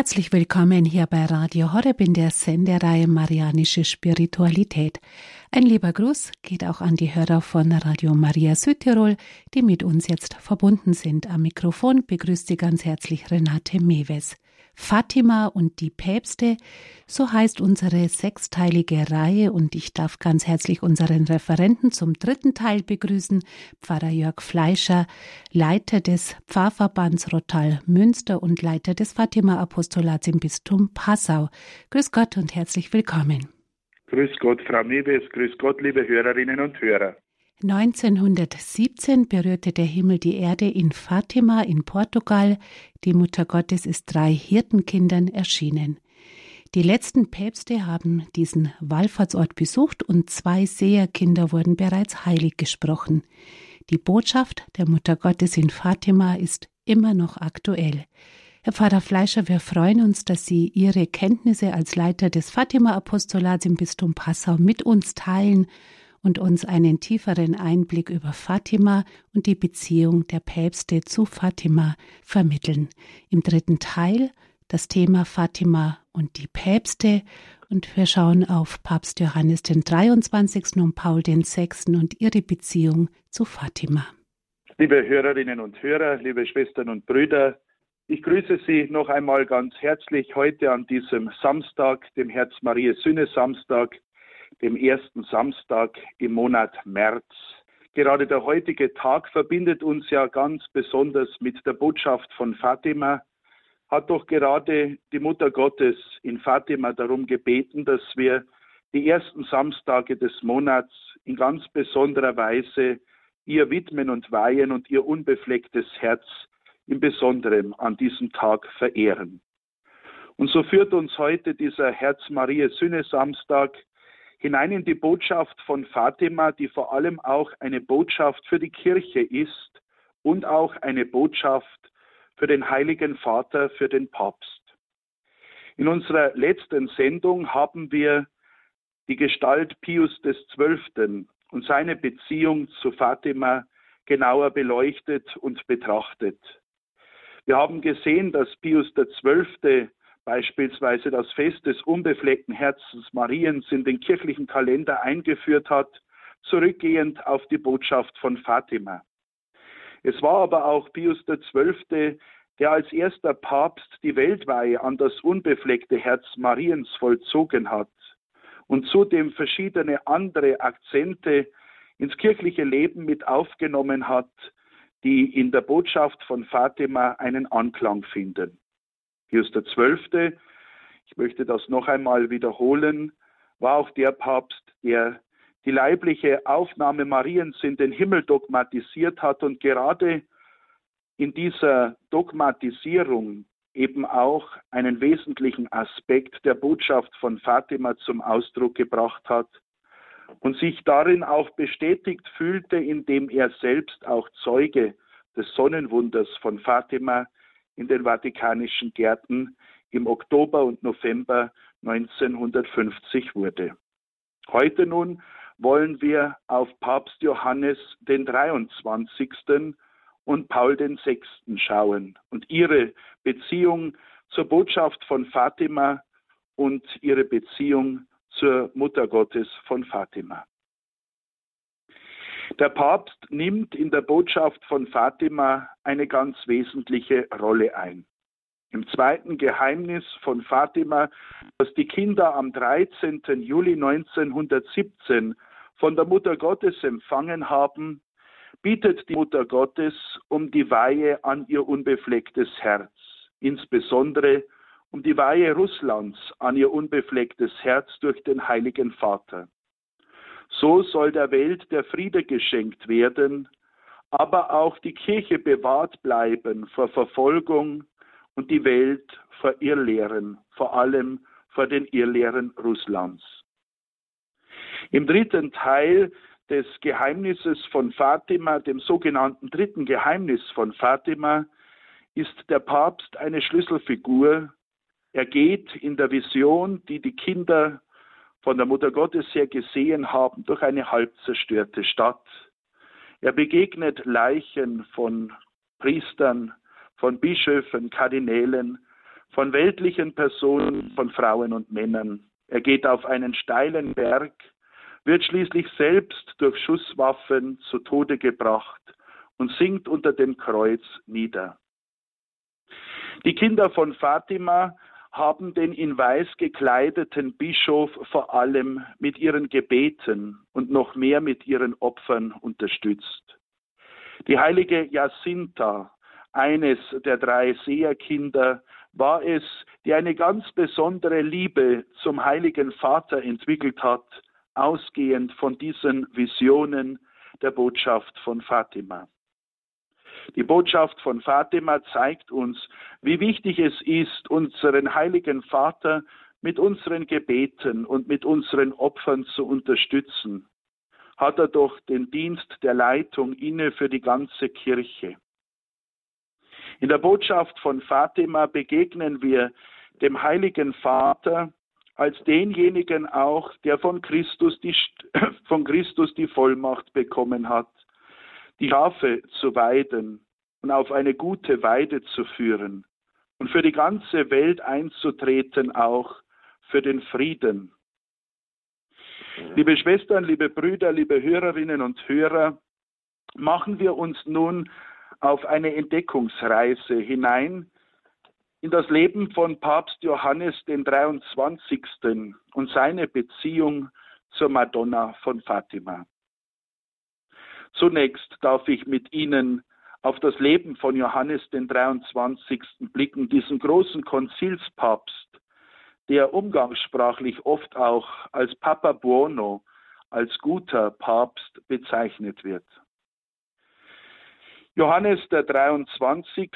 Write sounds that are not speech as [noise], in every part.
Herzlich willkommen hier bei Radio Horeb in der Sendereihe Marianische Spiritualität. Ein lieber Gruß geht auch an die Hörer von Radio Maria Südtirol, die mit uns jetzt verbunden sind. Am Mikrofon begrüßt Sie ganz herzlich Renate Mewes. Fatima und die Päpste, so heißt unsere sechsteilige Reihe und ich darf ganz herzlich unseren Referenten zum dritten Teil begrüßen, Pfarrer Jörg Fleischer, Leiter des Pfarrverbands Rotal Münster und Leiter des Fatima-Apostolats im Bistum Passau. Grüß Gott und herzlich willkommen. Grüß Gott, Frau Mewes, grüß Gott, liebe Hörerinnen und Hörer. 1917 berührte der Himmel die Erde in Fatima in Portugal. Die Mutter Gottes ist drei Hirtenkindern erschienen. Die letzten Päpste haben diesen Wallfahrtsort besucht und zwei Seherkinder wurden bereits heilig gesprochen. Die Botschaft der Mutter Gottes in Fatima ist immer noch aktuell. Herr Pfarrer Fleischer, wir freuen uns, dass Sie Ihre Kenntnisse als Leiter des Fatima-Apostolats im Bistum Passau mit uns teilen und uns einen tieferen Einblick über Fatima und die Beziehung der Päpste zu Fatima vermitteln. Im dritten Teil das Thema Fatima und die Päpste und wir schauen auf Papst Johannes den 23. und Paul den 6. und ihre Beziehung zu Fatima. Liebe Hörerinnen und Hörer, liebe Schwestern und Brüder, ich grüße Sie noch einmal ganz herzlich heute an diesem Samstag, dem Herz Maria Sühne Samstag, dem ersten Samstag im Monat März. Gerade der heutige Tag verbindet uns ja ganz besonders mit der Botschaft von Fatima. Hat doch gerade die Mutter Gottes in Fatima darum gebeten, dass wir die ersten Samstage des Monats in ganz besonderer Weise ihr widmen und weihen und ihr unbeflecktes Herz im Besonderen an diesem Tag verehren. Und so führt uns heute dieser Herz Maria Sühne Samstag hinein in die Botschaft von Fatima, die vor allem auch eine Botschaft für die Kirche ist und auch eine Botschaft für den Heiligen Vater, für den Papst. In unserer letzten Sendung haben wir die Gestalt Pius XII. und seine Beziehung zu Fatima genauer beleuchtet und betrachtet. Wir haben gesehen, dass Pius XII beispielsweise das Fest des unbefleckten Herzens Mariens in den kirchlichen Kalender eingeführt hat, zurückgehend auf die Botschaft von Fatima. Es war aber auch Pius XII., der als erster Papst die Weltweihe an das unbefleckte Herz Mariens vollzogen hat und zudem verschiedene andere Akzente ins kirchliche Leben mit aufgenommen hat, die in der Botschaft von Fatima einen Anklang finden. Pius XII., ich möchte das noch einmal wiederholen, war auch der Papst, der die leibliche Aufnahme Mariens in den Himmel dogmatisiert hat und gerade in dieser Dogmatisierung eben auch einen wesentlichen Aspekt der Botschaft von Fatima zum Ausdruck gebracht hat und sich darin auch bestätigt fühlte, indem er selbst auch Zeuge des Sonnenwunders von Fatima in den Vatikanischen Gärten im Oktober und November 1950 wurde. Heute nun wollen wir auf Papst Johannes den 23. und Paul den 6. schauen und ihre Beziehung zur Botschaft von Fatima und ihre Beziehung zur Mutter Gottes von Fatima. Der Papst nimmt in der Botschaft von Fatima eine ganz wesentliche Rolle ein. Im zweiten Geheimnis von Fatima, das die Kinder am 13. Juli 1917 von der Mutter Gottes empfangen haben, bietet die Mutter Gottes um die Weihe an ihr unbeflecktes Herz, insbesondere um die Weihe Russlands an ihr unbeflecktes Herz durch den Heiligen Vater. So soll der Welt der Friede geschenkt werden, aber auch die Kirche bewahrt bleiben vor Verfolgung und die Welt vor Irrlehren, vor allem vor den Irrlehren Russlands. Im dritten Teil des Geheimnisses von Fatima, dem sogenannten dritten Geheimnis von Fatima, ist der Papst eine Schlüsselfigur. Er geht in der Vision, die die Kinder von der Mutter Gottes her gesehen haben, durch eine halb zerstörte Stadt. Er begegnet Leichen von Priestern, von Bischöfen, Kardinälen, von weltlichen Personen, von Frauen und Männern. Er geht auf einen steilen Berg, wird schließlich selbst durch Schusswaffen zu Tode gebracht und sinkt unter dem Kreuz nieder. Die Kinder von Fatima haben den in weiß gekleideten Bischof vor allem mit ihren Gebeten und noch mehr mit ihren Opfern unterstützt. Die heilige Jacinta, eines der drei Seherkinder, war es, die eine ganz besondere Liebe zum heiligen Vater entwickelt hat, ausgehend von diesen Visionen der Botschaft von Fatima. Die Botschaft von Fatima zeigt uns, wie wichtig es ist, unseren heiligen Vater mit unseren Gebeten und mit unseren Opfern zu unterstützen. Hat er doch den Dienst der Leitung inne für die ganze Kirche. In der Botschaft von Fatima begegnen wir dem heiligen Vater als denjenigen auch, der von Christus die, [clears throat] von Christus die Vollmacht bekommen hat, die Schafe zu weiden und auf eine gute Weide zu führen und für die ganze Welt einzutreten, auch für den Frieden. Liebe Schwestern, liebe Brüder, liebe Hörerinnen und Hörer, machen wir uns nun auf eine Entdeckungsreise hinein in das Leben von Papst Johannes den 23. und seine Beziehung zur Madonna von Fatima. Zunächst darf ich mit Ihnen auf das Leben von Johannes den 23. blicken, diesen großen Konzilspapst, der umgangssprachlich oft auch als Papa Buono, als guter Papst bezeichnet wird. Johannes der 23.,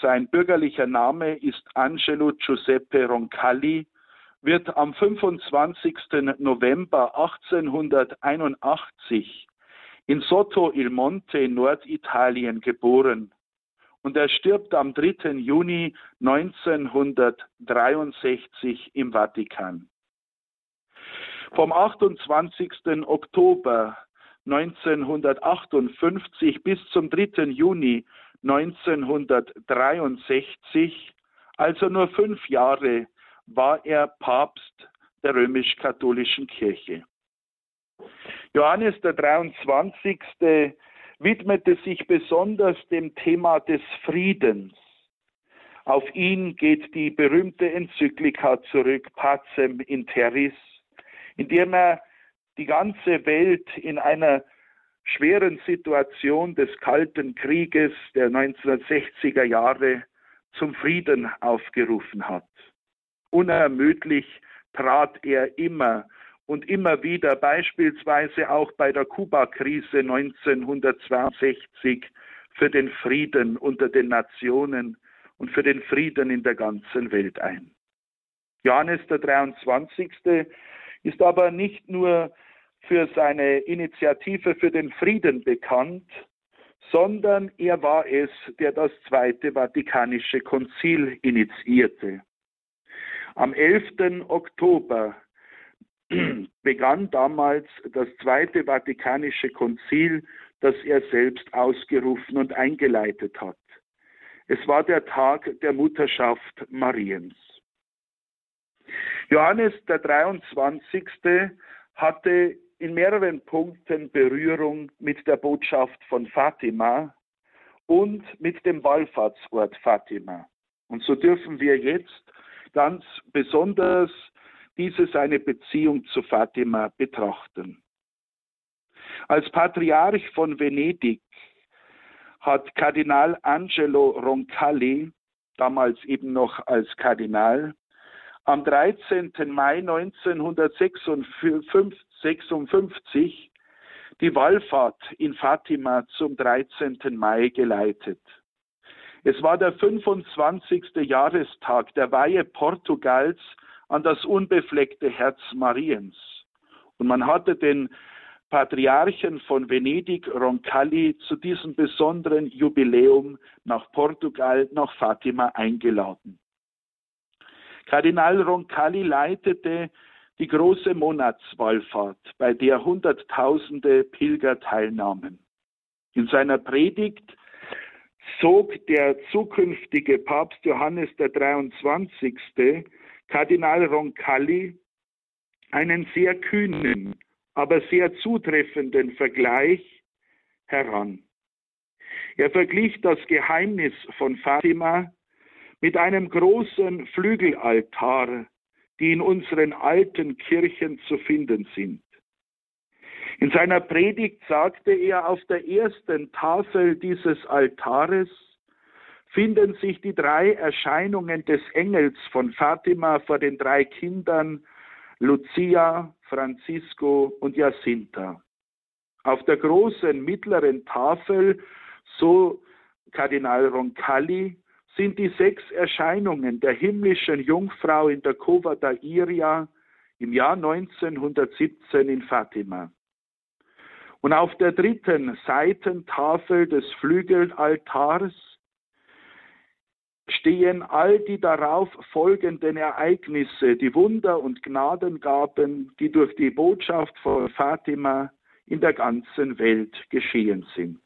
sein bürgerlicher Name ist Angelo Giuseppe Roncalli, wird am 25. November 1881 in Sotto il Monte in Norditalien geboren und er stirbt am 3. Juni 1963 im Vatikan. Vom 28. Oktober 1958 bis zum 3. Juni 1963, also nur fünf Jahre, war er Papst der römisch-katholischen Kirche. Johannes der 23. widmete sich besonders dem Thema des Friedens. Auf ihn geht die berühmte Enzyklika zurück, Pacem in Terris, in dem er die ganze Welt in einer schweren Situation des Kalten Krieges der 1960er Jahre zum Frieden aufgerufen hat. Unermüdlich trat er immer und immer wieder, beispielsweise auch bei der Kuba-Krise 1962, für den Frieden unter den Nationen und für den Frieden in der ganzen Welt ein. Johannes der 23. ist aber nicht nur für seine Initiative für den Frieden bekannt, sondern er war es, der das Zweite Vatikanische Konzil initiierte. Am 11. Oktober [clears throat] begann damals das Zweite Vatikanische Konzil, das er selbst ausgerufen und eingeleitet hat. Es war der Tag der Mutterschaft Mariens. Johannes der 23. hatte in mehreren Punkten Berührung mit der Botschaft von Fatima und mit dem Wallfahrtsort Fatima. Und so dürfen wir jetzt ganz besonders diese seine Beziehung zu Fatima betrachten. Als Patriarch von Venedig hat Kardinal Angelo Roncalli, damals eben noch als Kardinal, am 13. Mai 1956 die Wallfahrt in Fatima zum 13. Mai geleitet. Es war der 25. Jahrestag der Weihe Portugals an das unbefleckte Herz Mariens. Und man hatte den Patriarchen von Venedig, Roncalli, zu diesem besonderen Jubiläum nach Portugal, nach Fatima eingeladen. Kardinal Roncalli leitete die große Monatswallfahrt, bei der Hunderttausende Pilger teilnahmen. In seiner Predigt zog der zukünftige Papst Johannes der 23. Kardinal Roncalli einen sehr kühnen, aber sehr zutreffenden Vergleich heran. Er verglich das Geheimnis von Fatima mit einem großen Flügelaltar, die in unseren alten Kirchen zu finden sind. In seiner Predigt sagte er, auf der ersten Tafel dieses Altares finden sich die drei Erscheinungen des Engels von Fatima vor den drei Kindern Lucia, Francisco und Jacinta. Auf der großen mittleren Tafel, so Kardinal Roncalli, sind die sechs Erscheinungen der himmlischen Jungfrau in der Cova da Iria im Jahr 1917 in Fatima. Und auf der dritten Seitentafel des Flügelaltars stehen all die darauf folgenden Ereignisse, die Wunder und Gnadengaben, die durch die Botschaft von Fatima in der ganzen Welt geschehen sind.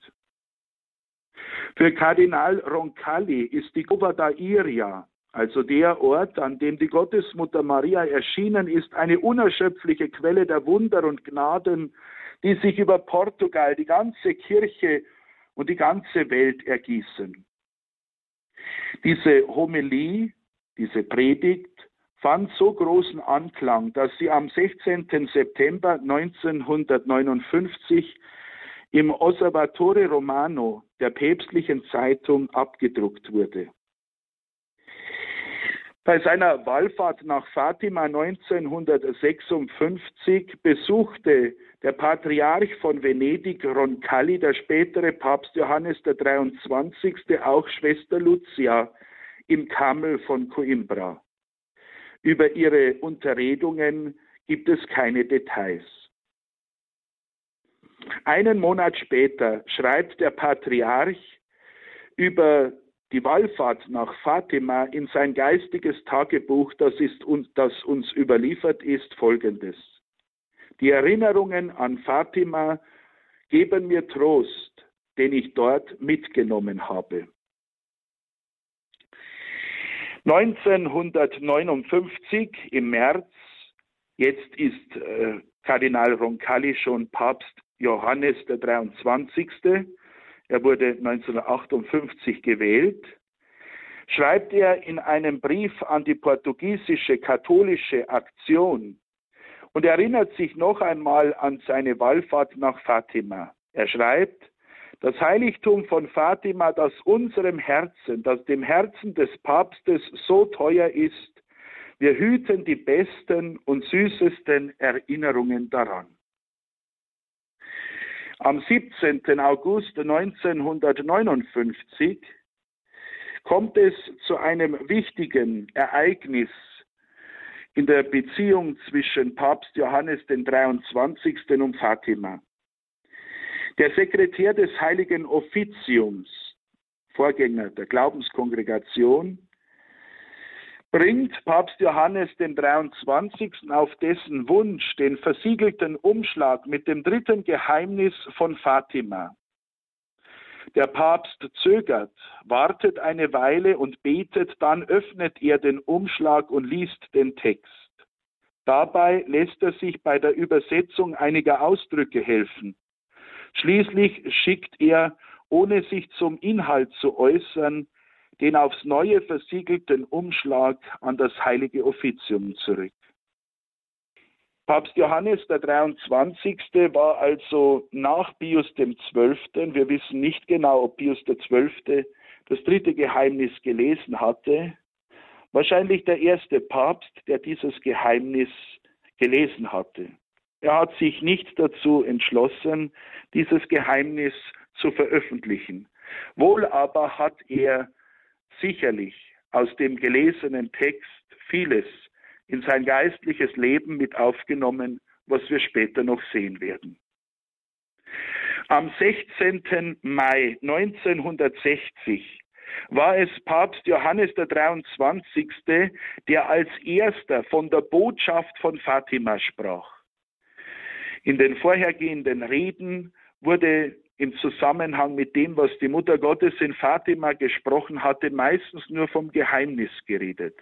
Für Kardinal Roncalli ist die Cova da Iria, also der Ort, an dem die Gottesmutter Maria erschienen ist, eine unerschöpfliche Quelle der Wunder und Gnaden, die sich über Portugal, die ganze Kirche und die ganze Welt ergießen. Diese Homilie, diese Predigt fand so großen Anklang, dass sie am 16. September 1959 im Osservatore Romano der päpstlichen Zeitung abgedruckt wurde. Bei seiner Wallfahrt nach Fatima 1956 besuchte der Patriarch von Venedig, Roncalli, der spätere Papst Johannes der 23., auch Schwester Lucia im Kamel von Coimbra. Über ihre Unterredungen gibt es keine Details. Einen Monat später schreibt der Patriarch über die Wallfahrt nach Fatima in sein geistiges Tagebuch, das, ist das uns überliefert ist, folgendes. Die Erinnerungen an Fatima geben mir Trost, den ich dort mitgenommen habe. 1959 im März, jetzt ist äh, Kardinal Roncalli schon Papst Johannes der 23. Er wurde 1958 gewählt. Schreibt er in einem Brief an die portugiesische katholische Aktion und erinnert sich noch einmal an seine Wallfahrt nach Fatima. Er schreibt, das Heiligtum von Fatima, das unserem Herzen, das dem Herzen des Papstes so teuer ist, wir hüten die besten und süßesten Erinnerungen daran. Am 17. August 1959 kommt es zu einem wichtigen Ereignis in der Beziehung zwischen Papst Johannes den 23. und Fatima. Der Sekretär des Heiligen Offiziums, Vorgänger der Glaubenskongregation, bringt Papst Johannes den 23. auf dessen Wunsch den versiegelten Umschlag mit dem dritten Geheimnis von Fatima. Der Papst zögert, wartet eine Weile und betet, dann öffnet er den Umschlag und liest den Text. Dabei lässt er sich bei der Übersetzung einiger Ausdrücke helfen. Schließlich schickt er, ohne sich zum Inhalt zu äußern, den aufs Neue versiegelten Umschlag an das heilige Offizium zurück. Papst Johannes der 23. war also nach Pius dem 12. Wir wissen nicht genau, ob Pius der 12. das dritte Geheimnis gelesen hatte. Wahrscheinlich der erste Papst, der dieses Geheimnis gelesen hatte. Er hat sich nicht dazu entschlossen, dieses Geheimnis zu veröffentlichen. Wohl aber hat er sicherlich aus dem gelesenen Text vieles in sein geistliches Leben mit aufgenommen, was wir später noch sehen werden. Am 16. Mai 1960 war es Papst Johannes der 23., der als erster von der Botschaft von Fatima sprach. In den vorhergehenden Reden wurde im Zusammenhang mit dem, was die Mutter Gottes in Fatima gesprochen hatte, meistens nur vom Geheimnis geredet.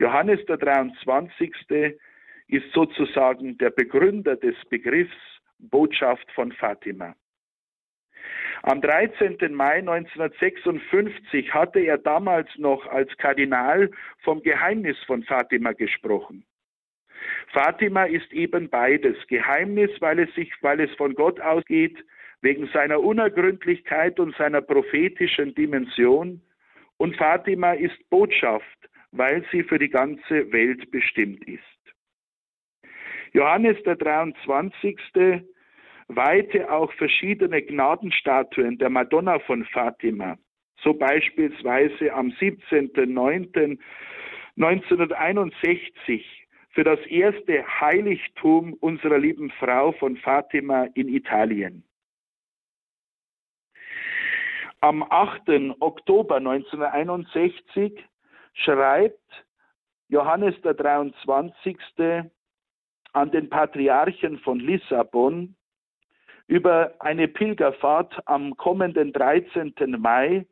Johannes der 23. ist sozusagen der Begründer des Begriffs Botschaft von Fatima. Am 13. Mai 1956 hatte er damals noch als Kardinal vom Geheimnis von Fatima gesprochen. Fatima ist eben beides. Geheimnis, weil es sich, weil es von Gott ausgeht, wegen seiner Unergründlichkeit und seiner prophetischen Dimension. Und Fatima ist Botschaft, weil sie für die ganze Welt bestimmt ist. Johannes der 23. weihte auch verschiedene Gnadenstatuen der Madonna von Fatima. So beispielsweise am 17.09.1961 für das erste Heiligtum unserer lieben Frau von Fatima in Italien. Am 8. Oktober 1961 schreibt Johannes der 23. an den Patriarchen von Lissabon über eine Pilgerfahrt am kommenden 13. Mai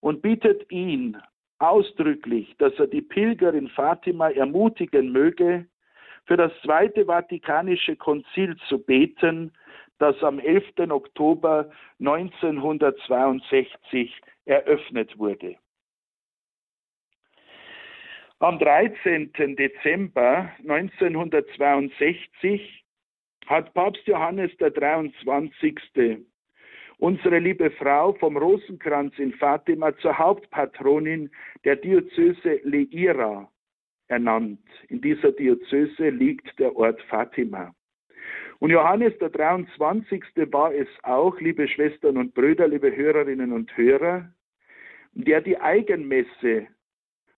und bittet ihn ausdrücklich, dass er die Pilger in Fatima ermutigen möge, für das Zweite Vatikanische Konzil zu beten, das am 11. Oktober 1962 eröffnet wurde. Am 13. Dezember 1962 hat Papst Johannes der 23 unsere liebe Frau vom Rosenkranz in Fatima zur Hauptpatronin der Diözese Leira ernannt. In dieser Diözese liegt der Ort Fatima. Und Johannes der 23. war es auch, liebe Schwestern und Brüder, liebe Hörerinnen und Hörer, der die Eigenmesse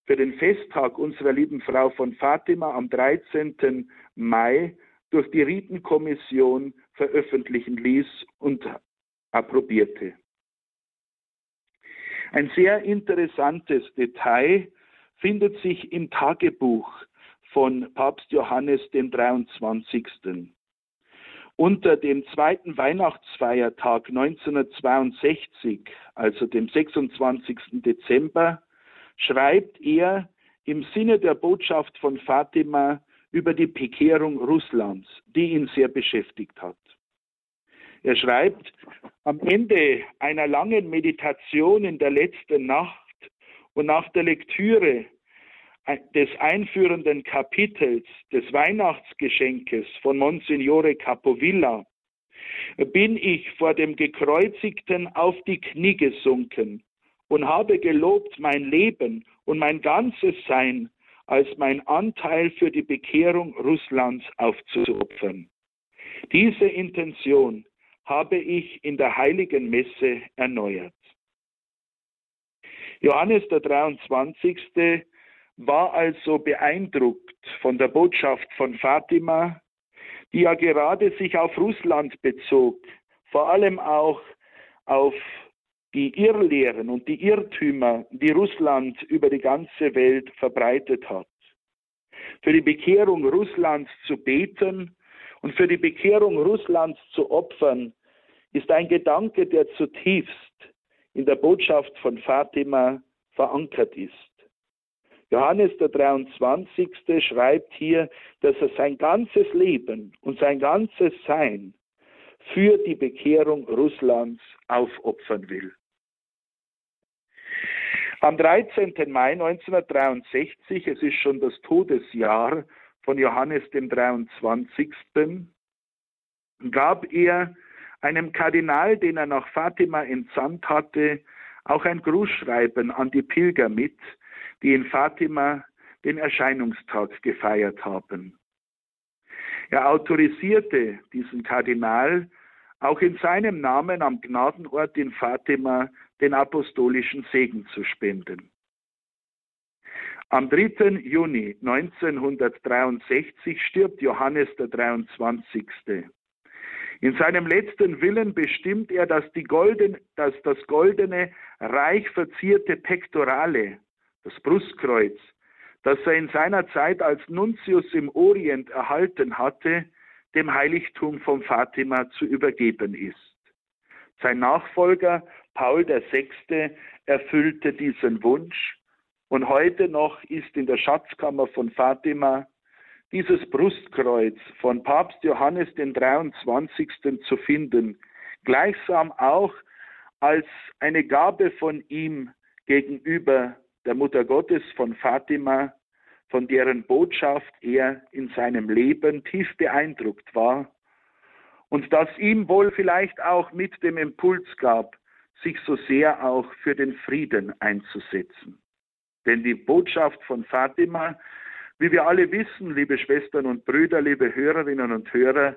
für den Festtag unserer lieben Frau von Fatima am 13. Mai durch die Ritenkommission veröffentlichen ließ und approbierte. Ein sehr interessantes Detail findet sich im Tagebuch von Papst Johannes dem 23. Unter dem zweiten Weihnachtsfeiertag 1962, also dem 26. Dezember, schreibt er im Sinne der Botschaft von Fatima über die Bekehrung Russlands, die ihn sehr beschäftigt hat. Er schreibt, am Ende einer langen Meditation in der letzten Nacht und nach der Lektüre des einführenden Kapitels des Weihnachtsgeschenkes von Monsignore Capovilla bin ich vor dem Gekreuzigten auf die Knie gesunken und habe gelobt mein Leben und mein ganzes Sein als mein Anteil für die Bekehrung Russlands aufzuopfern. Diese Intention habe ich in der heiligen Messe erneuert. Johannes der 23. war also beeindruckt von der Botschaft von Fatima, die ja gerade sich auf Russland bezog, vor allem auch auf die Irrlehren und die Irrtümer, die Russland über die ganze Welt verbreitet hat. Für die Bekehrung Russlands zu beten und für die Bekehrung Russlands zu opfern, ist ein Gedanke, der zutiefst in der Botschaft von Fatima verankert ist. Johannes der 23. schreibt hier, dass er sein ganzes Leben und sein ganzes Sein für die Bekehrung Russlands aufopfern will. Am 13. Mai 1963, es ist schon das Todesjahr von Johannes dem 23., gab er einem Kardinal, den er nach Fatima entsandt hatte, auch ein Grußschreiben an die Pilger mit, die in Fatima den Erscheinungstag gefeiert haben. Er autorisierte diesen Kardinal, auch in seinem Namen am Gnadenort in Fatima den apostolischen Segen zu spenden. Am 3. Juni 1963 stirbt Johannes der 23. In seinem letzten Willen bestimmt er, dass, golden, dass das goldene, reich verzierte Pektorale, das Brustkreuz, das er in seiner Zeit als Nuntius im Orient erhalten hatte, dem Heiligtum von Fatima zu übergeben ist. Sein Nachfolger Paul VI. erfüllte diesen Wunsch und heute noch ist in der Schatzkammer von Fatima dieses Brustkreuz von Papst Johannes den 23. zu finden, gleichsam auch als eine Gabe von ihm gegenüber der Mutter Gottes von Fatima, von deren Botschaft er in seinem Leben tief beeindruckt war und das ihm wohl vielleicht auch mit dem Impuls gab, sich so sehr auch für den Frieden einzusetzen. Denn die Botschaft von Fatima, wie wir alle wissen, liebe Schwestern und Brüder, liebe Hörerinnen und Hörer,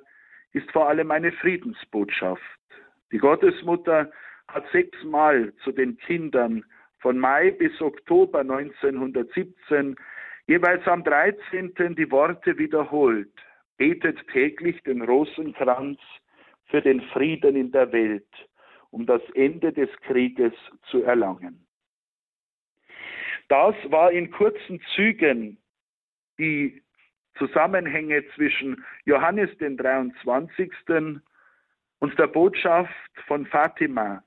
ist vor allem eine Friedensbotschaft. Die Gottesmutter hat sechsmal zu den Kindern von Mai bis Oktober 1917 jeweils am 13. die Worte wiederholt betet täglich den Rosenkranz für den Frieden in der Welt, um das Ende des Krieges zu erlangen. Das war in kurzen Zügen die Zusammenhänge zwischen Johannes den 23. und der Botschaft von Fatima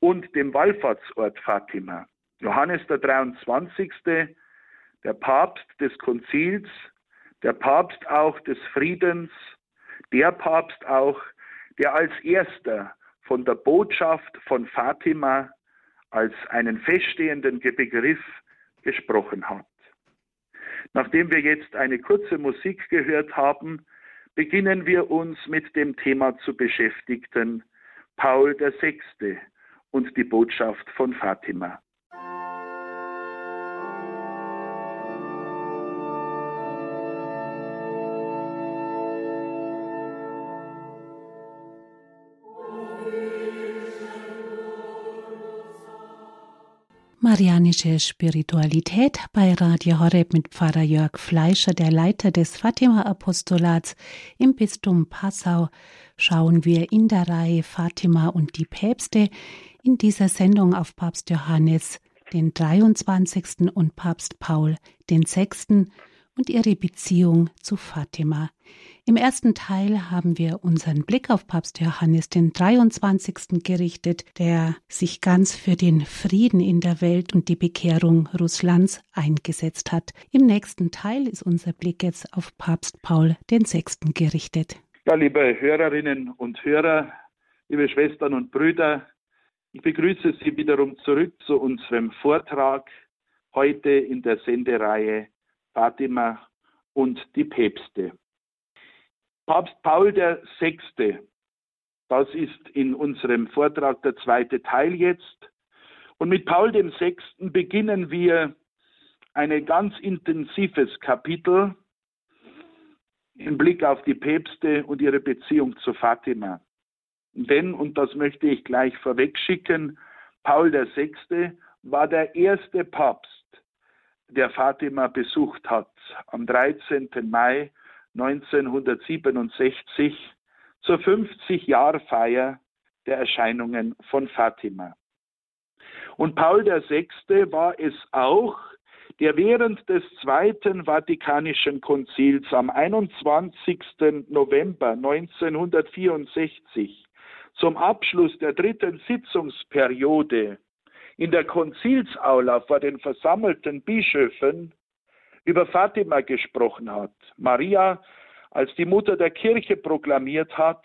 und dem Wallfahrtsort Fatima. Johannes der 23., der Papst des Konzils, der Papst auch des Friedens, der Papst auch, der als erster von der Botschaft von Fatima als einen feststehenden Begriff gesprochen hat. Nachdem wir jetzt eine kurze Musik gehört haben, beginnen wir uns mit dem Thema zu beschäftigen, Paul VI. und die Botschaft von Fatima. Marianische Spiritualität bei Radio Horeb mit Pfarrer Jörg Fleischer, der Leiter des Fatima-Apostolats im Bistum Passau, schauen wir in der Reihe Fatima und die Päpste in dieser Sendung auf Papst Johannes den 23. und Papst Paul den 6. und ihre Beziehung zu Fatima. Im ersten Teil haben wir unseren Blick auf Papst Johannes den 23. gerichtet, der sich ganz für den Frieden in der Welt und die Bekehrung Russlands eingesetzt hat. Im nächsten Teil ist unser Blick jetzt auf Papst Paul VI. gerichtet. Ja, liebe Hörerinnen und Hörer, liebe Schwestern und Brüder, ich begrüße Sie wiederum zurück zu unserem Vortrag heute in der Sendereihe Fatima und die Päpste. Papst Paul VI., das ist in unserem Vortrag der zweite Teil jetzt. Und mit Paul VI. beginnen wir ein ganz intensives Kapitel im Blick auf die Päpste und ihre Beziehung zu Fatima. Denn, und das möchte ich gleich vorwegschicken, Paul VI. war der erste Papst, der Fatima besucht hat am 13. Mai 1967 zur 50-Jahr-Feier der Erscheinungen von Fatima. Und Paul VI. war es auch, der während des Zweiten Vatikanischen Konzils am 21. November 1964 zum Abschluss der dritten Sitzungsperiode in der Konzilsaula vor den versammelten Bischöfen über Fatima gesprochen hat. Maria als die Mutter der Kirche proklamiert hat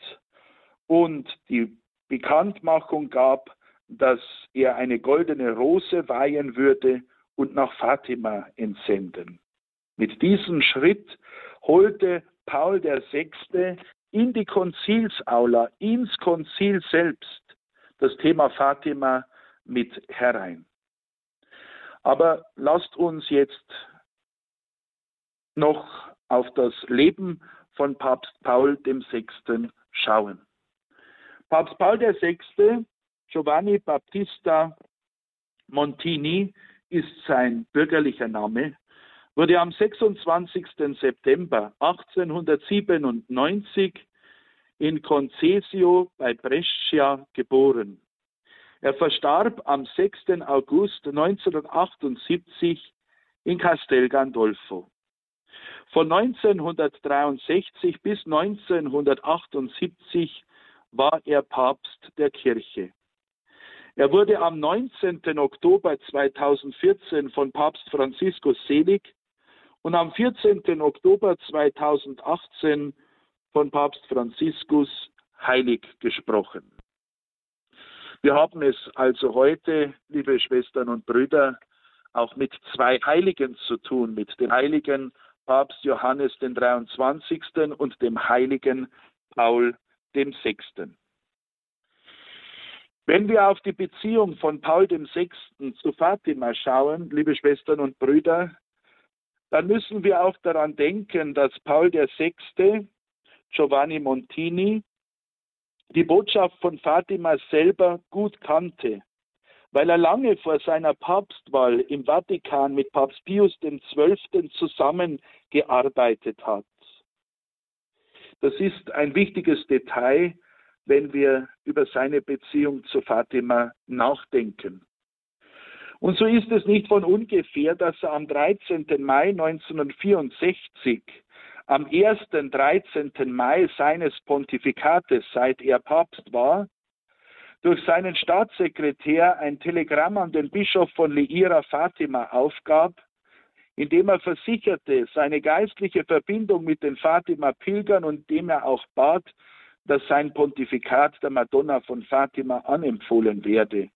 und die Bekanntmachung gab, dass er eine goldene Rose weihen würde und nach Fatima entsenden. Mit diesem Schritt holte Paul VI. in die Konzilsaula, ins Konzil selbst, das Thema Fatima mit herein. Aber lasst uns jetzt noch auf das Leben von Papst Paul VI. schauen. Papst Paul VI. Giovanni Battista Montini ist sein bürgerlicher Name, wurde am 26. September 1897 in Concesio bei Brescia geboren. Er verstarb am 6. August 1978 in Castel Gandolfo. Von 1963 bis 1978 war er Papst der Kirche. Er wurde am 19. Oktober 2014 von Papst Franziskus selig und am 14. Oktober 2018 von Papst Franziskus heilig gesprochen. Wir haben es also heute, liebe Schwestern und Brüder, auch mit zwei Heiligen zu tun, mit dem heiligen Papst Johannes den 23. und dem heiligen Paul dem 6. Wenn wir auf die Beziehung von Paul dem 6. zu Fatima schauen, liebe Schwestern und Brüder, dann müssen wir auch daran denken, dass Paul der 6. Giovanni Montini die Botschaft von Fatima selber gut kannte weil er lange vor seiner Papstwahl im Vatikan mit Papst Pius XII. zusammengearbeitet hat. Das ist ein wichtiges Detail, wenn wir über seine Beziehung zu Fatima nachdenken. Und so ist es nicht von ungefähr, dass er am 13. Mai 1964, am ersten 13. Mai seines Pontifikates, seit er Papst war, durch seinen Staatssekretär ein Telegramm an den Bischof von Leira Fatima aufgab, in dem er versicherte seine geistliche Verbindung mit den Fatima-Pilgern und dem er auch bat, dass sein Pontifikat der Madonna von Fatima anempfohlen werde.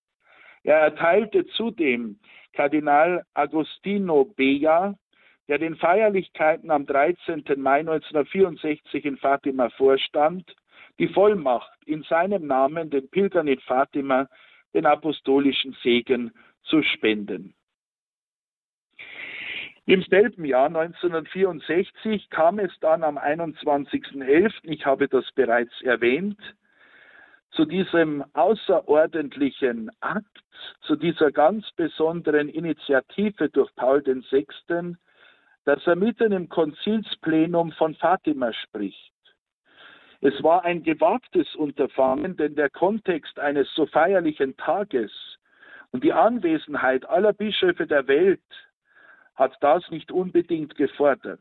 Er erteilte zudem Kardinal Agostino Bea, der den Feierlichkeiten am 13. Mai 1964 in Fatima vorstand, die Vollmacht, in seinem Namen den Pilgern in Fatima den apostolischen Segen zu spenden. Im selben Jahr 1964 kam es dann am 21.11., ich habe das bereits erwähnt, zu diesem außerordentlichen Akt, zu dieser ganz besonderen Initiative durch Paul VI., dass er mitten im Konzilsplenum von Fatima spricht. Es war ein gewagtes Unterfangen, denn der Kontext eines so feierlichen Tages und die Anwesenheit aller Bischöfe der Welt hat das nicht unbedingt gefordert.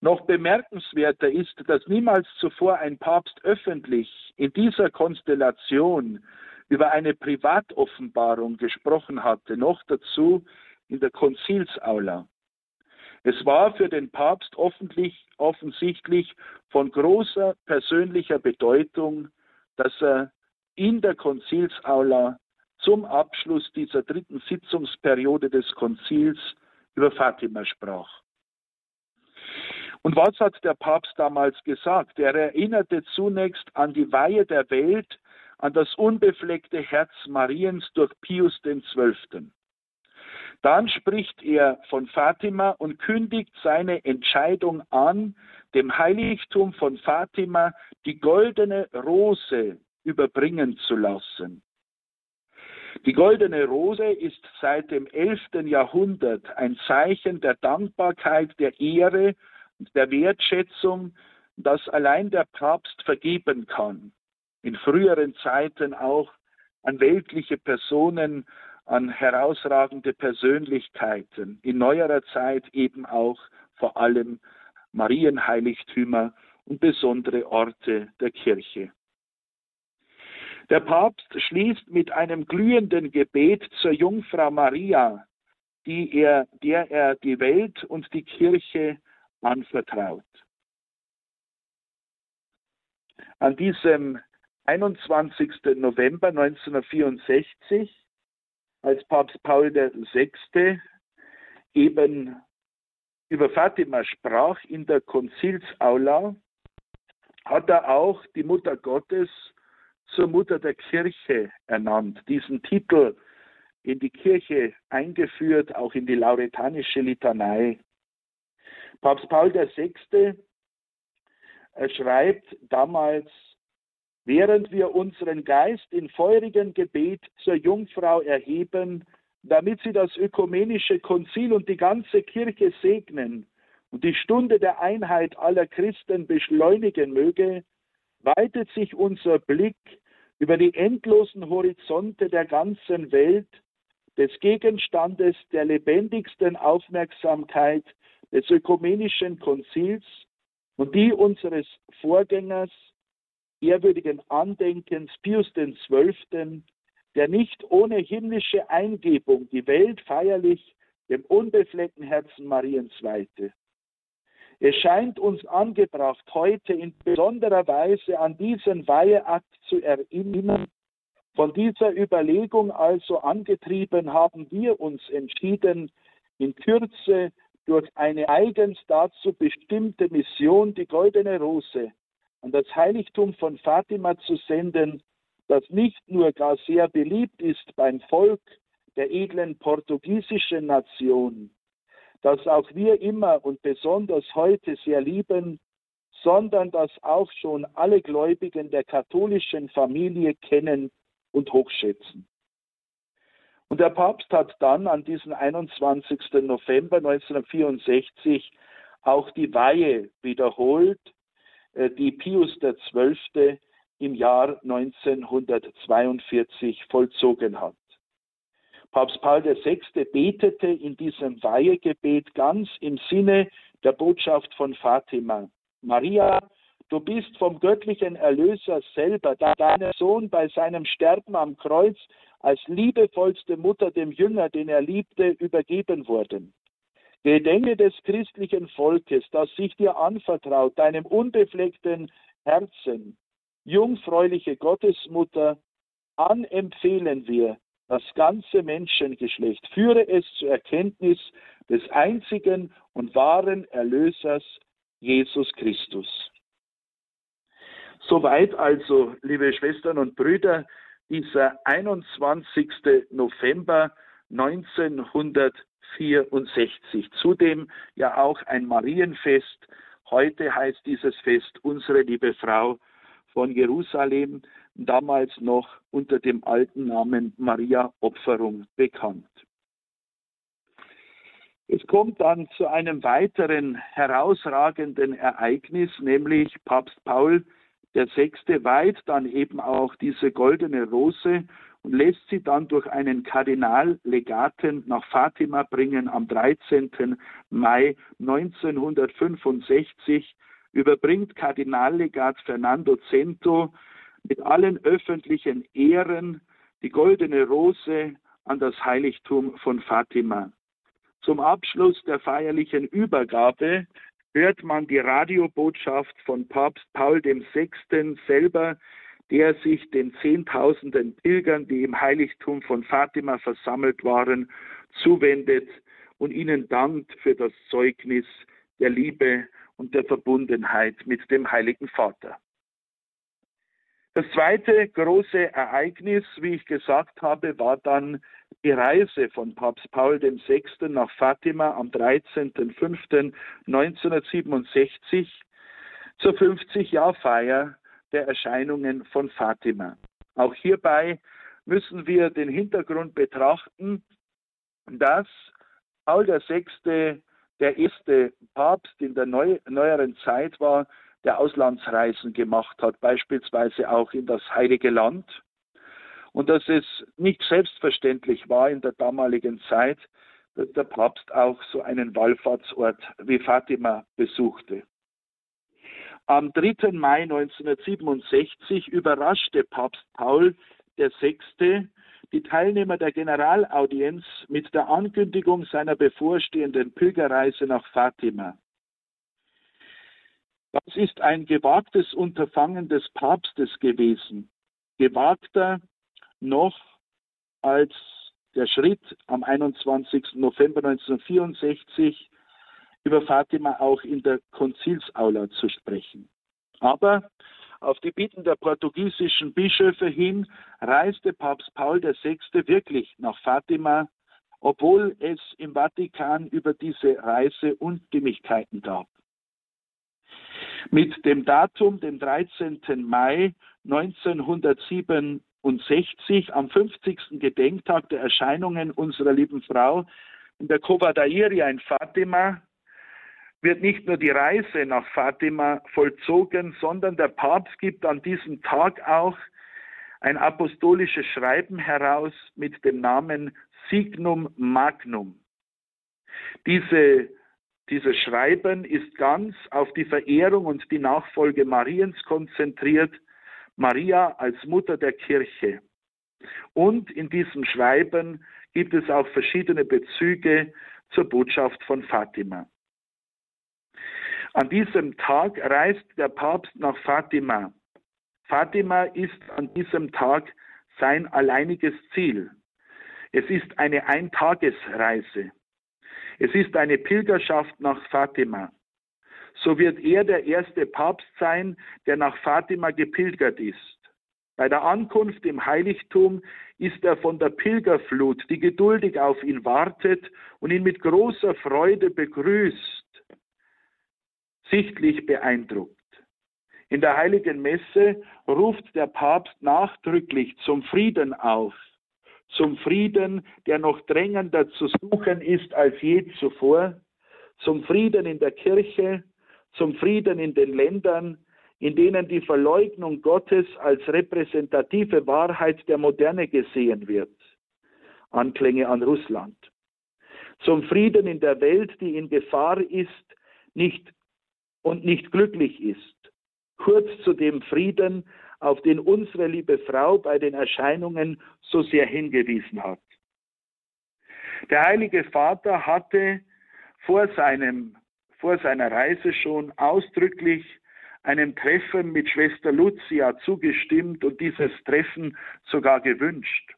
Noch bemerkenswerter ist, dass niemals zuvor ein Papst öffentlich in dieser Konstellation über eine Privatoffenbarung gesprochen hatte, noch dazu in der Konzilsaula. Es war für den Papst offensichtlich von großer persönlicher Bedeutung, dass er in der Konzilsaula zum Abschluss dieser dritten Sitzungsperiode des Konzils über Fatima sprach. Und was hat der Papst damals gesagt? Er erinnerte zunächst an die Weihe der Welt, an das unbefleckte Herz Mariens durch Pius XII. Dann spricht er von Fatima und kündigt seine Entscheidung an, dem Heiligtum von Fatima die goldene Rose überbringen zu lassen. Die goldene Rose ist seit dem 11. Jahrhundert ein Zeichen der Dankbarkeit, der Ehre und der Wertschätzung, das allein der Papst vergeben kann. In früheren Zeiten auch an weltliche Personen an herausragende Persönlichkeiten, in neuerer Zeit eben auch vor allem Marienheiligtümer und besondere Orte der Kirche. Der Papst schließt mit einem glühenden Gebet zur Jungfrau Maria, er, der er die Welt und die Kirche anvertraut. An diesem 21. November 1964 als Papst Paul VI. eben über Fatima sprach in der Konzilsaula, hat er auch die Mutter Gottes zur Mutter der Kirche ernannt, diesen Titel in die Kirche eingeführt, auch in die lauretanische Litanei. Papst Paul VI. schreibt damals während wir unseren Geist in feurigen Gebet zur Jungfrau erheben, damit sie das ökumenische Konzil und die ganze Kirche segnen und die Stunde der Einheit aller Christen beschleunigen möge, weitet sich unser Blick über die endlosen Horizonte der ganzen Welt, des Gegenstandes der lebendigsten Aufmerksamkeit des ökumenischen Konzils und die unseres Vorgängers ehrwürdigen Andenkens Pius XII., der nicht ohne himmlische Eingebung die Welt feierlich dem unbefleckten Herzen Mariens weihte. Es scheint uns angebracht, heute in besonderer Weise an diesen Weiheakt zu erinnern. Von dieser Überlegung also angetrieben haben wir uns entschieden, in Kürze durch eine eigens dazu bestimmte Mission die goldene Rose an das Heiligtum von Fatima zu senden, das nicht nur gar sehr beliebt ist beim Volk der edlen portugiesischen Nation, das auch wir immer und besonders heute sehr lieben, sondern das auch schon alle Gläubigen der katholischen Familie kennen und hochschätzen. Und der Papst hat dann an diesem 21. November 1964 auch die Weihe wiederholt, die Pius XII. im Jahr 1942 vollzogen hat. Papst Paul VI. betete in diesem Weihegebet ganz im Sinne der Botschaft von Fatima. Maria, du bist vom göttlichen Erlöser selber, da dein Sohn bei seinem Sterben am Kreuz als liebevollste Mutter dem Jünger, den er liebte, übergeben worden. Gedenke des christlichen Volkes, das sich dir anvertraut, deinem unbefleckten Herzen, jungfräuliche Gottesmutter, anempfehlen wir das ganze Menschengeschlecht, führe es zur Erkenntnis des einzigen und wahren Erlösers Jesus Christus. Soweit also, liebe Schwestern und Brüder, dieser 21. November 1964. Zudem ja auch ein Marienfest. Heute heißt dieses Fest unsere liebe Frau von Jerusalem damals noch unter dem alten Namen Maria Opferung bekannt. Es kommt dann zu einem weiteren herausragenden Ereignis, nämlich Papst Paul VI. weiht dann eben auch diese goldene Rose und lässt sie dann durch einen Kardinallegaten nach Fatima bringen am 13. Mai 1965, überbringt Kardinallegat Fernando Cento mit allen öffentlichen Ehren die goldene Rose an das Heiligtum von Fatima. Zum Abschluss der feierlichen Übergabe hört man die Radiobotschaft von Papst Paul VI. selber, der sich den Zehntausenden Pilgern, die im Heiligtum von Fatima versammelt waren, zuwendet und ihnen dankt für das Zeugnis der Liebe und der Verbundenheit mit dem Heiligen Vater. Das zweite große Ereignis, wie ich gesagt habe, war dann die Reise von Papst Paul VI. nach Fatima am 13.05.1967 zur 50-Jahr-Feier der Erscheinungen von Fatima. Auch hierbei müssen wir den Hintergrund betrachten, dass Paul VI. der erste Papst in der neu, neueren Zeit war, der Auslandsreisen gemacht hat, beispielsweise auch in das Heilige Land. Und dass es nicht selbstverständlich war in der damaligen Zeit, dass der Papst auch so einen Wallfahrtsort wie Fatima besuchte. Am 3. Mai 1967 überraschte Papst Paul VI. die Teilnehmer der Generalaudienz mit der Ankündigung seiner bevorstehenden Pilgerreise nach Fatima. Das ist ein gewagtes Unterfangen des Papstes gewesen. Gewagter noch als der Schritt am 21. November 1964 über Fatima auch in der Konzilsaula zu sprechen. Aber auf die Bitten der portugiesischen Bischöfe hin reiste Papst Paul VI. wirklich nach Fatima, obwohl es im Vatikan über diese Reise Unstimmigkeiten gab. Mit dem Datum, dem 13. Mai 1967, am 50. Gedenktag der Erscheinungen unserer lieben Frau in der Covadairia in Fatima, wird nicht nur die Reise nach Fatima vollzogen, sondern der Papst gibt an diesem Tag auch ein apostolisches Schreiben heraus mit dem Namen Signum Magnum. Diese dieses Schreiben ist ganz auf die Verehrung und die Nachfolge Mariens konzentriert, Maria als Mutter der Kirche. Und in diesem Schreiben gibt es auch verschiedene Bezüge zur Botschaft von Fatima. An diesem Tag reist der Papst nach Fatima. Fatima ist an diesem Tag sein alleiniges Ziel. Es ist eine Eintagesreise. Es ist eine Pilgerschaft nach Fatima. So wird er der erste Papst sein, der nach Fatima gepilgert ist. Bei der Ankunft im Heiligtum ist er von der Pilgerflut, die geduldig auf ihn wartet und ihn mit großer Freude begrüßt, sichtlich beeindruckt. In der heiligen Messe ruft der Papst nachdrücklich zum Frieden auf, zum Frieden, der noch drängender zu suchen ist als je zuvor, zum Frieden in der Kirche, zum Frieden in den Ländern, in denen die Verleugnung Gottes als repräsentative Wahrheit der Moderne gesehen wird. Anklänge an Russland. Zum Frieden in der Welt, die in Gefahr ist, nicht und nicht glücklich ist. Kurz zu dem Frieden, auf den unsere liebe Frau bei den Erscheinungen so sehr hingewiesen hat. Der Heilige Vater hatte vor, seinem, vor seiner Reise schon ausdrücklich einem Treffen mit Schwester Lucia zugestimmt und dieses Treffen sogar gewünscht.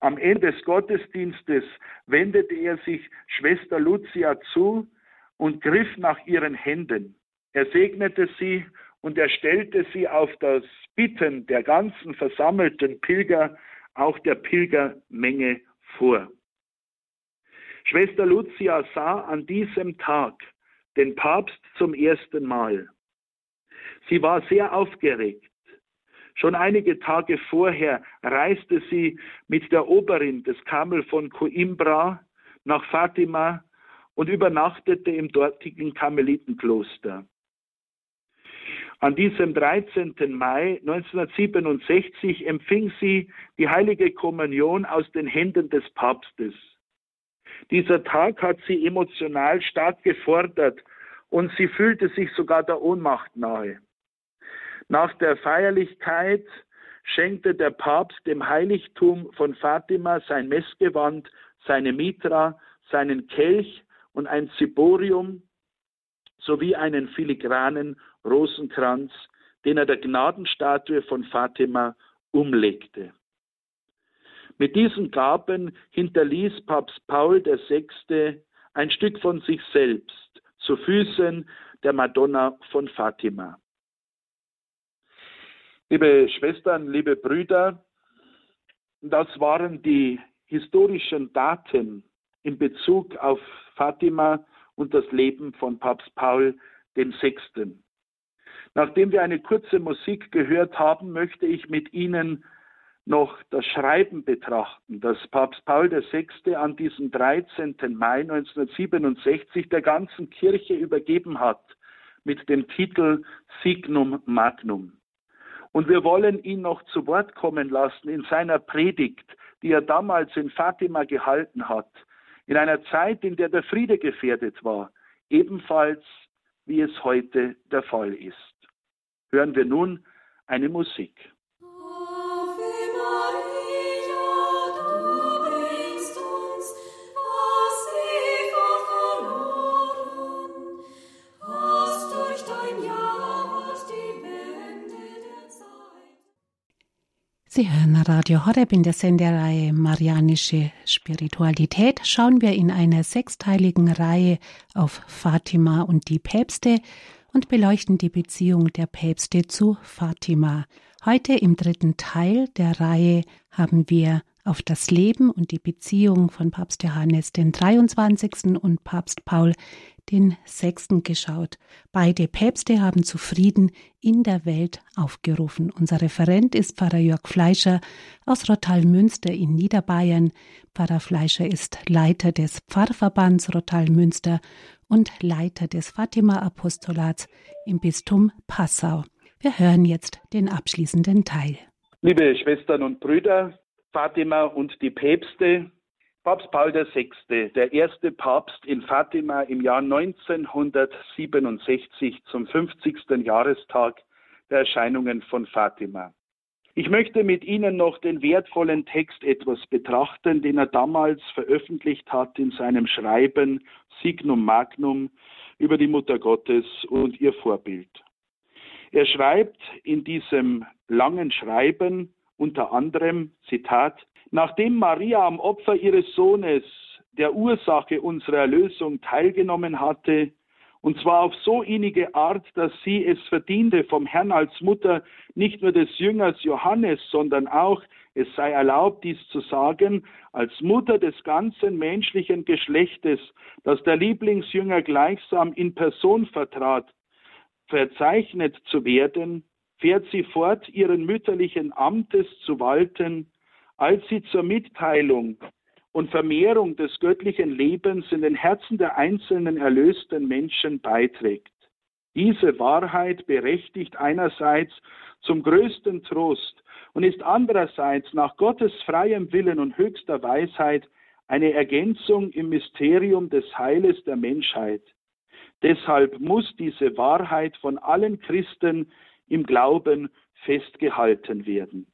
Am Ende des Gottesdienstes wendete er sich Schwester Lucia zu und griff nach ihren Händen. Er segnete sie und er stellte sie auf das Bitten der ganzen versammelten Pilger, auch der Pilgermenge vor. Schwester Lucia sah an diesem Tag den Papst zum ersten Mal. Sie war sehr aufgeregt. Schon einige Tage vorher reiste sie mit der Oberin des Kamel von Coimbra nach Fatima und übernachtete im dortigen Karmelitenkloster. An diesem 13. Mai 1967 empfing sie die heilige Kommunion aus den Händen des Papstes. Dieser Tag hat sie emotional stark gefordert und sie fühlte sich sogar der Ohnmacht nahe. Nach der Feierlichkeit schenkte der Papst dem Heiligtum von Fatima sein Messgewand, seine Mitra, seinen Kelch und ein Ziborium sowie einen filigranen Rosenkranz, den er der Gnadenstatue von Fatima umlegte. Mit diesen Gaben hinterließ Papst Paul VI. ein Stück von sich selbst zu Füßen der Madonna von Fatima. Liebe Schwestern, liebe Brüder, das waren die historischen Daten in Bezug auf Fatima und das Leben von Papst Paul VI. Nachdem wir eine kurze Musik gehört haben, möchte ich mit Ihnen noch das Schreiben betrachten, das Papst Paul VI. an diesem 13. Mai 1967 der ganzen Kirche übergeben hat mit dem Titel Signum Magnum. Und wir wollen ihn noch zu Wort kommen lassen in seiner Predigt, die er damals in Fatima gehalten hat, in einer Zeit, in der der Friede gefährdet war, ebenfalls wie es heute der Fall ist hören wir nun eine Musik. Sie hören Radio Horeb in der Sendereihe Marianische Spiritualität. Schauen wir in einer sechsteiligen Reihe auf Fatima und die Päpste und beleuchten die Beziehung der Päpste zu Fatima. Heute im dritten Teil der Reihe haben wir auf das Leben und die Beziehung von Papst Johannes den 23. und Papst Paul den 6. geschaut. Beide Päpste haben zu Frieden in der Welt aufgerufen. Unser Referent ist Pfarrer Jörg Fleischer aus Rottal-Münster in Niederbayern. Pfarrer Fleischer ist Leiter des Pfarrverbands Rottal-Münster und Leiter des Fatima-Apostolats im Bistum Passau. Wir hören jetzt den abschließenden Teil. Liebe Schwestern und Brüder, Fatima und die Päpste, Papst Paul VI., der erste Papst in Fatima im Jahr 1967 zum 50. Jahrestag der Erscheinungen von Fatima. Ich möchte mit Ihnen noch den wertvollen Text etwas betrachten, den er damals veröffentlicht hat in seinem Schreiben Signum Magnum über die Mutter Gottes und ihr Vorbild. Er schreibt in diesem langen Schreiben unter anderem, Zitat, nachdem Maria am Opfer ihres Sohnes, der Ursache unserer Erlösung, teilgenommen hatte, und zwar auf so innige Art, dass sie es verdiente, vom Herrn als Mutter nicht nur des Jüngers Johannes, sondern auch, es sei erlaubt, dies zu sagen, als Mutter des ganzen menschlichen Geschlechtes, das der Lieblingsjünger gleichsam in Person vertrat, verzeichnet zu werden, fährt sie fort, ihren mütterlichen Amtes zu walten, als sie zur Mitteilung und Vermehrung des göttlichen Lebens in den Herzen der einzelnen erlösten Menschen beiträgt. Diese Wahrheit berechtigt einerseits zum größten Trost und ist andererseits nach Gottes freiem Willen und höchster Weisheit eine Ergänzung im Mysterium des Heiles der Menschheit. Deshalb muss diese Wahrheit von allen Christen im Glauben festgehalten werden.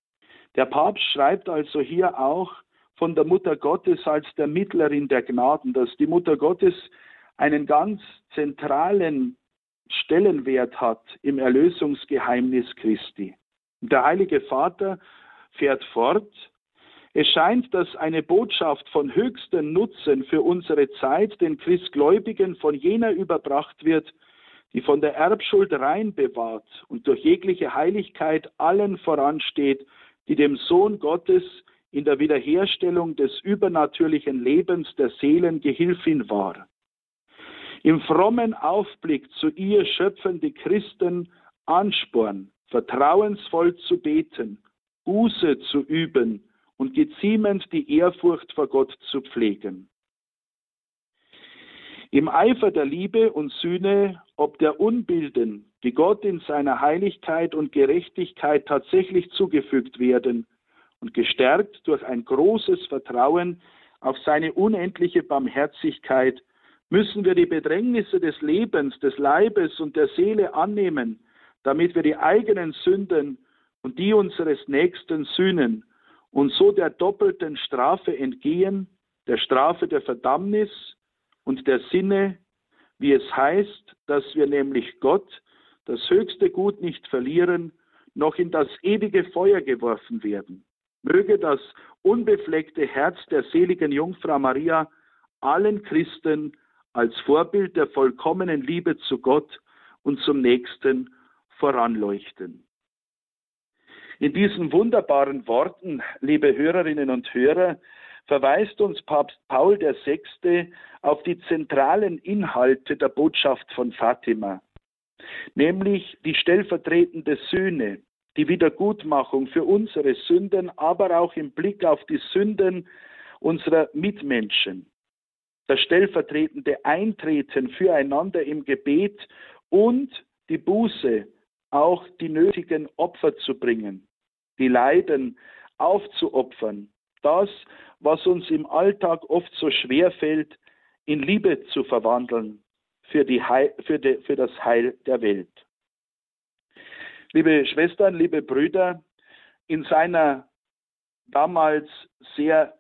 Der Papst schreibt also hier auch, von der Mutter Gottes als der Mittlerin der Gnaden, dass die Mutter Gottes einen ganz zentralen Stellenwert hat im Erlösungsgeheimnis Christi. Der Heilige Vater fährt fort, es scheint, dass eine Botschaft von höchstem Nutzen für unsere Zeit den Christgläubigen von jener überbracht wird, die von der Erbschuld rein bewahrt und durch jegliche Heiligkeit allen voransteht, die dem Sohn Gottes in der Wiederherstellung des übernatürlichen Lebens der Seelen Gehilfin war. Im frommen Aufblick zu ihr schöpfen die Christen Ansporn, vertrauensvoll zu beten, Buße zu üben und geziemend die Ehrfurcht vor Gott zu pflegen. Im Eifer der Liebe und Sühne, ob der Unbilden, die Gott in seiner Heiligkeit und Gerechtigkeit tatsächlich zugefügt werden, und gestärkt durch ein großes Vertrauen auf seine unendliche Barmherzigkeit müssen wir die Bedrängnisse des Lebens, des Leibes und der Seele annehmen, damit wir die eigenen Sünden und die unseres Nächsten sühnen und so der doppelten Strafe entgehen, der Strafe der Verdammnis und der Sinne, wie es heißt, dass wir nämlich Gott, das höchste Gut nicht verlieren, noch in das ewige Feuer geworfen werden. Möge das unbefleckte Herz der seligen Jungfrau Maria allen Christen als Vorbild der vollkommenen Liebe zu Gott und zum Nächsten voranleuchten. In diesen wunderbaren Worten, liebe Hörerinnen und Hörer, verweist uns Papst Paul VI. auf die zentralen Inhalte der Botschaft von Fatima, nämlich die stellvertretende Sühne, die Wiedergutmachung für unsere Sünden, aber auch im Blick auf die Sünden unserer Mitmenschen. Das stellvertretende Eintreten füreinander im Gebet und die Buße, auch die nötigen Opfer zu bringen, die Leiden aufzuopfern, das, was uns im Alltag oft so schwer fällt, in Liebe zu verwandeln für, Heil, für, de, für das Heil der Welt. Liebe Schwestern, liebe Brüder, in seiner damals sehr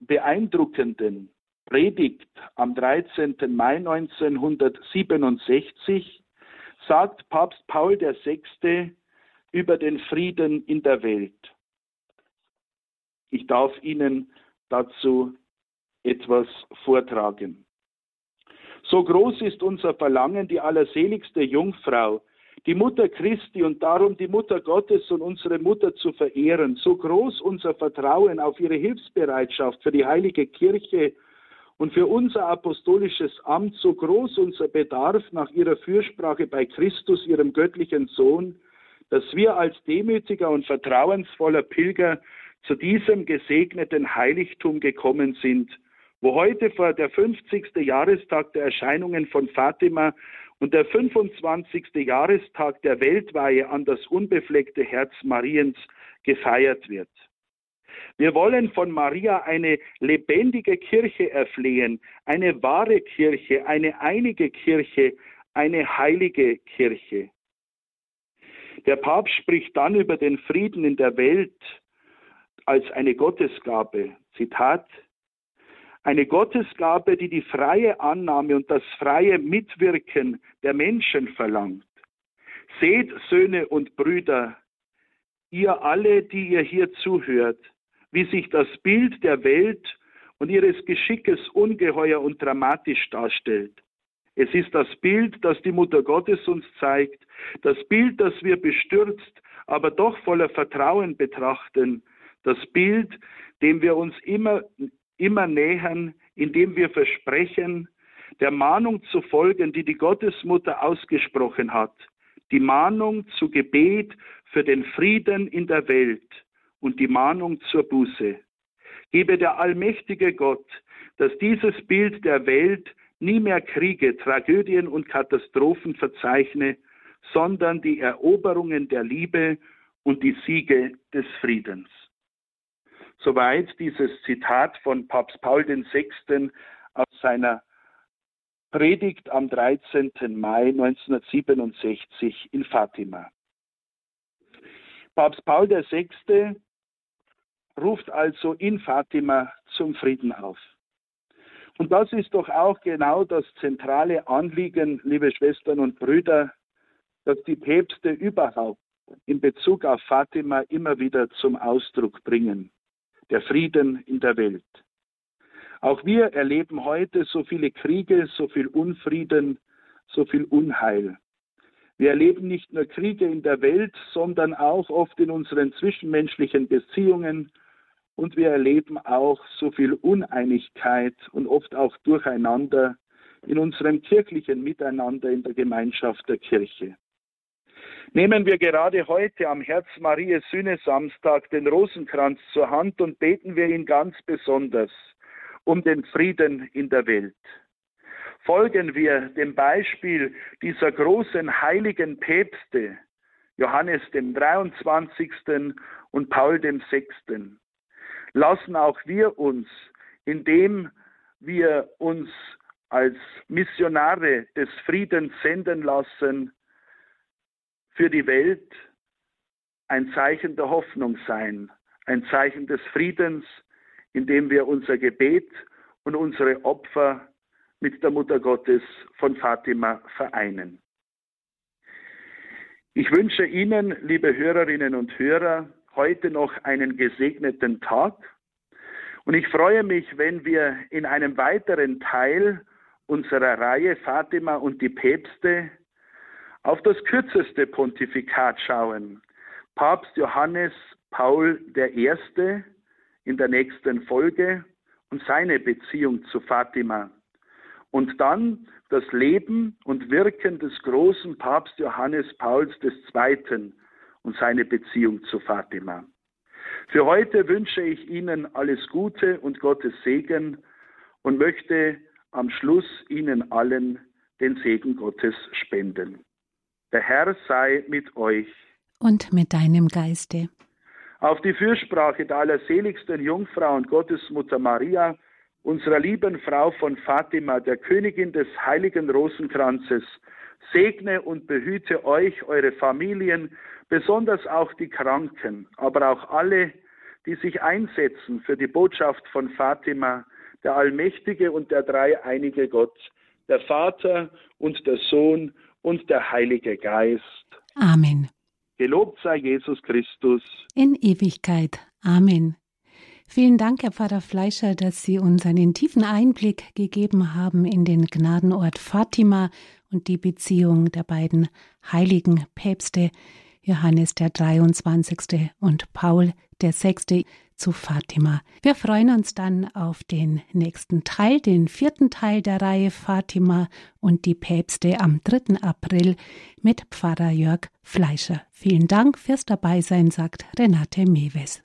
beeindruckenden Predigt am 13. Mai 1967 sagt Papst Paul VI. über den Frieden in der Welt. Ich darf Ihnen dazu etwas vortragen. So groß ist unser Verlangen, die allerseligste Jungfrau, die Mutter Christi und darum die Mutter Gottes und unsere Mutter zu verehren. So groß unser Vertrauen auf ihre Hilfsbereitschaft für die heilige Kirche und für unser apostolisches Amt, so groß unser Bedarf nach ihrer Fürsprache bei Christus, ihrem göttlichen Sohn, dass wir als demütiger und vertrauensvoller Pilger zu diesem gesegneten Heiligtum gekommen sind, wo heute vor der 50. Jahrestag der Erscheinungen von Fatima und der 25. Jahrestag der Weltweihe an das unbefleckte Herz Mariens gefeiert wird. Wir wollen von Maria eine lebendige Kirche erflehen, eine wahre Kirche, eine einige Kirche, eine heilige Kirche. Der Papst spricht dann über den Frieden in der Welt als eine Gottesgabe. Zitat, eine Gottesgabe, die die freie Annahme und das freie Mitwirken der Menschen verlangt. Seht, Söhne und Brüder, ihr alle, die ihr hier zuhört, wie sich das Bild der Welt und ihres Geschickes ungeheuer und dramatisch darstellt. Es ist das Bild, das die Mutter Gottes uns zeigt, das Bild, das wir bestürzt, aber doch voller Vertrauen betrachten, das Bild, dem wir uns immer, immer nähern, indem wir versprechen, der Mahnung zu folgen, die die Gottesmutter ausgesprochen hat, die Mahnung zu Gebet für den Frieden in der Welt und die Mahnung zur Buße. Gebe der allmächtige Gott, dass dieses Bild der Welt nie mehr Kriege, Tragödien und Katastrophen verzeichne, sondern die Eroberungen der Liebe und die Siege des Friedens. Soweit dieses Zitat von Papst Paul VI. aus seiner Predigt am 13. Mai 1967 in Fatima. Papst Paul VI. ruft also in Fatima zum Frieden auf. Und das ist doch auch genau das zentrale Anliegen, liebe Schwestern und Brüder, dass die Päpste überhaupt in Bezug auf Fatima immer wieder zum Ausdruck bringen. Der Frieden in der Welt. Auch wir erleben heute so viele Kriege, so viel Unfrieden, so viel Unheil. Wir erleben nicht nur Kriege in der Welt, sondern auch oft in unseren zwischenmenschlichen Beziehungen, und wir erleben auch so viel Uneinigkeit und oft auch Durcheinander in unserem kirchlichen Miteinander in der Gemeinschaft der Kirche. Nehmen wir gerade heute am Herz Marie Sühne Samstag den Rosenkranz zur Hand und beten wir ihn ganz besonders um den Frieden in der Welt. Folgen wir dem Beispiel dieser großen heiligen Päpste, Johannes dem 23. und Paul dem 6 lassen auch wir uns, indem wir uns als Missionare des Friedens senden lassen, für die Welt ein Zeichen der Hoffnung sein, ein Zeichen des Friedens, indem wir unser Gebet und unsere Opfer mit der Mutter Gottes von Fatima vereinen. Ich wünsche Ihnen, liebe Hörerinnen und Hörer, heute noch einen gesegneten Tag. Und ich freue mich, wenn wir in einem weiteren Teil unserer Reihe Fatima und die Päpste auf das kürzeste Pontifikat schauen. Papst Johannes Paul I. in der nächsten Folge und seine Beziehung zu Fatima. Und dann das Leben und Wirken des großen Papst Johannes Pauls II und seine Beziehung zu Fatima. Für heute wünsche ich Ihnen alles Gute und Gottes Segen und möchte am Schluss Ihnen allen den Segen Gottes spenden. Der Herr sei mit euch. Und mit deinem Geiste. Auf die Fürsprache der allerseligsten Jungfrau und Gottesmutter Maria, unserer lieben Frau von Fatima, der Königin des heiligen Rosenkranzes, segne und behüte euch, eure Familien, besonders auch die Kranken, aber auch alle, die sich einsetzen für die Botschaft von Fatima, der allmächtige und der dreieinige Gott, der Vater und der Sohn und der Heilige Geist. Amen. Gelobt sei Jesus Christus. In Ewigkeit. Amen. Vielen Dank, Herr Pfarrer Fleischer, dass Sie uns einen tiefen Einblick gegeben haben in den Gnadenort Fatima und die Beziehung der beiden heiligen Päpste. Johannes der 23. und Paul der 6. zu Fatima. Wir freuen uns dann auf den nächsten Teil, den vierten Teil der Reihe Fatima und die Päpste am 3. April mit Pfarrer Jörg Fleischer. Vielen Dank fürs Dabeisein, sagt Renate Mewes.